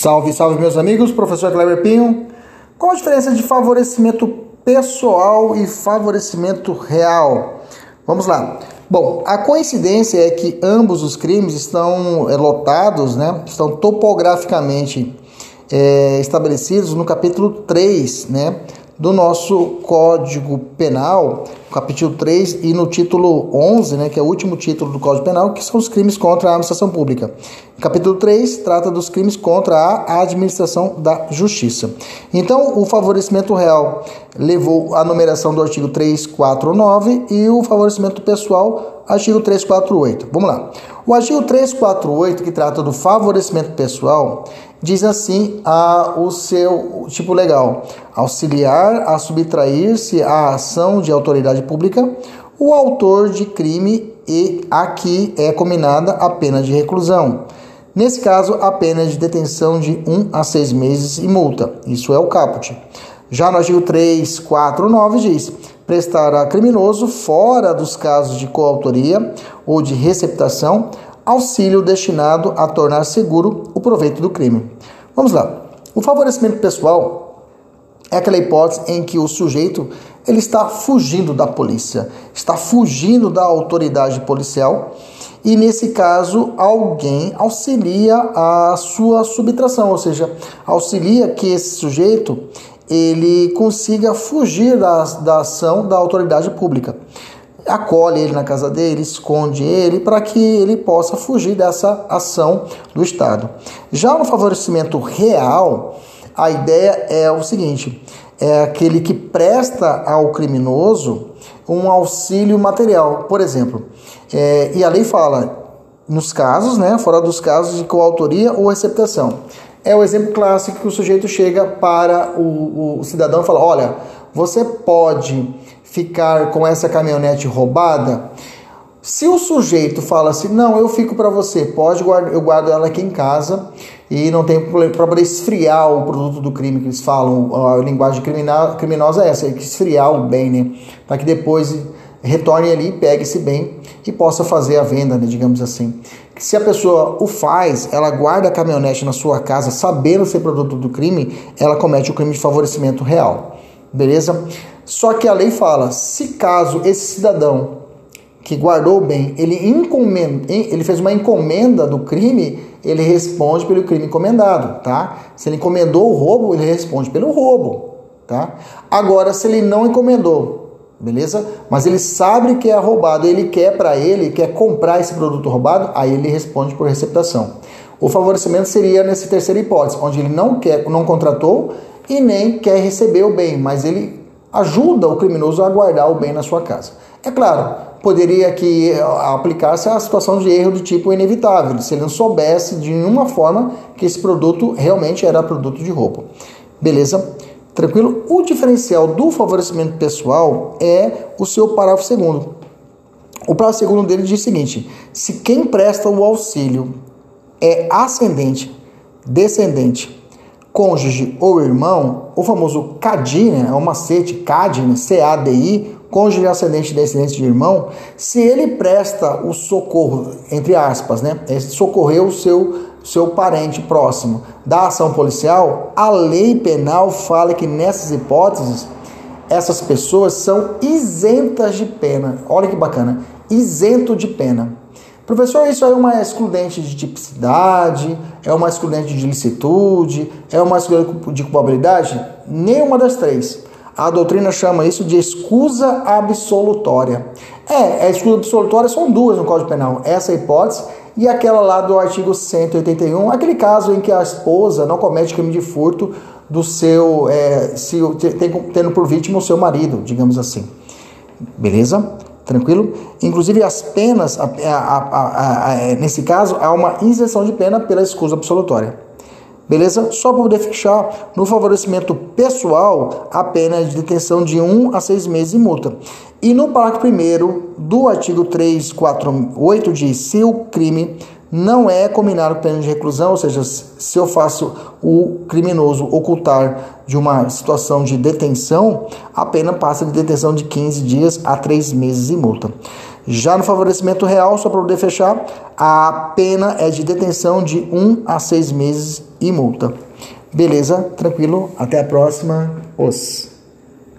Salve, salve, meus amigos. Professor Kleber Pinho. Qual a diferença de favorecimento pessoal e favorecimento real? Vamos lá. Bom, a coincidência é que ambos os crimes estão é, lotados, né? Estão topograficamente é, estabelecidos no capítulo 3, né? Do nosso Código Penal, capítulo 3 e no título 11, né, que é o último título do Código Penal, que são os crimes contra a administração pública. Capítulo 3 trata dos crimes contra a administração da justiça. Então, o favorecimento real levou a numeração do artigo 349 e o favorecimento pessoal, artigo 348. Vamos lá. O artigo 348, que trata do favorecimento pessoal, diz assim a, o seu tipo legal: auxiliar a subtrair-se à ação de autoridade pública o autor de crime e aqui é combinada a pena de reclusão. Nesse caso, a pena de detenção de 1 um a 6 meses e multa. Isso é o caput. Já no artigo 349 diz: prestar a criminoso, fora dos casos de coautoria ou de receptação, auxílio destinado a tornar seguro o proveito do crime. Vamos lá. O favorecimento pessoal é aquela hipótese em que o sujeito ele está fugindo da polícia, está fugindo da autoridade policial e nesse caso alguém auxilia a sua subtração, ou seja, auxilia que esse sujeito ele consiga fugir da, da ação da autoridade pública acolhe ele na casa dele, esconde ele para que ele possa fugir dessa ação do Estado. Já no favorecimento real, a ideia é o seguinte: é aquele que presta ao criminoso um auxílio material, por exemplo. É, e a lei fala nos casos, né, fora dos casos de coautoria ou receptação. É o exemplo clássico que o sujeito chega para o, o cidadão e fala: olha, você pode ficar com essa caminhonete roubada? Se o sujeito fala assim, não, eu fico para você, pode guardar, eu guardo ela aqui em casa e não tem problema para esfriar o produto do crime que eles falam, a linguagem criminal, criminosa é essa, é que esfriar o bem, né? Para que depois retorne ali, pegue esse bem e possa fazer a venda, né, digamos assim. Se a pessoa o faz, ela guarda a caminhonete na sua casa, sabendo ser produto do crime, ela comete o crime de favorecimento real. Beleza? Só que a lei fala, se caso esse cidadão que guardou o bem, ele, ele fez uma encomenda do crime, ele responde pelo crime encomendado, tá? Se ele encomendou o roubo, ele responde pelo roubo, tá? Agora, se ele não encomendou, beleza? Mas ele sabe que é roubado, ele quer para ele, quer comprar esse produto roubado, aí ele responde por receptação. O favorecimento seria nessa terceira hipótese, onde ele não quer, não contratou e nem quer receber o bem, mas ele ajuda o criminoso a guardar o bem na sua casa. É claro, poderia aqui eh, aplicar-se a situação de erro do tipo inevitável, se ele não soubesse de nenhuma forma que esse produto realmente era produto de roubo. Beleza? Tranquilo? O diferencial do favorecimento pessoal é o seu parágrafo segundo. O parágrafo segundo dele diz o seguinte: se quem presta o auxílio é ascendente, descendente cônjuge ou irmão, o famoso CADI, né, é o macete, CADI, né, C-A-D-I, cônjuge ascendente descendente de irmão, se ele presta o socorro, entre aspas, né, é socorrer o seu, seu parente próximo da ação policial, a lei penal fala que nessas hipóteses, essas pessoas são isentas de pena. Olha que bacana, isento de pena. Professor, isso é uma excludente de tipicidade, é uma excludente de licitude, é uma excludente de culpabilidade? Nenhuma das três. A doutrina chama isso de escusa absolutória. É, a escusa absolutória são duas no Código Penal. Essa é hipótese e aquela lá do artigo 181, aquele caso em que a esposa não comete crime de furto do seu, é, se, tem, tendo por vítima o seu marido, digamos assim. Beleza? Tranquilo? Inclusive, as penas, a, a, a, nesse caso, há uma isenção de pena pela escusa absolutória. Beleza? Só para poder fechar, no favorecimento pessoal, a pena é de detenção de 1 a 6 meses e multa. E no parágrafo 1 do artigo 348 diz: se o crime não é combinado com pena de reclusão, ou seja, se eu faço o criminoso ocultar de uma situação de detenção, a pena passa de detenção de 15 dias a 3 meses e multa. Já no favorecimento real, só para poder fechar, a pena é de detenção de 1 a 6 meses e multa. Beleza? Tranquilo? Até a próxima. Os.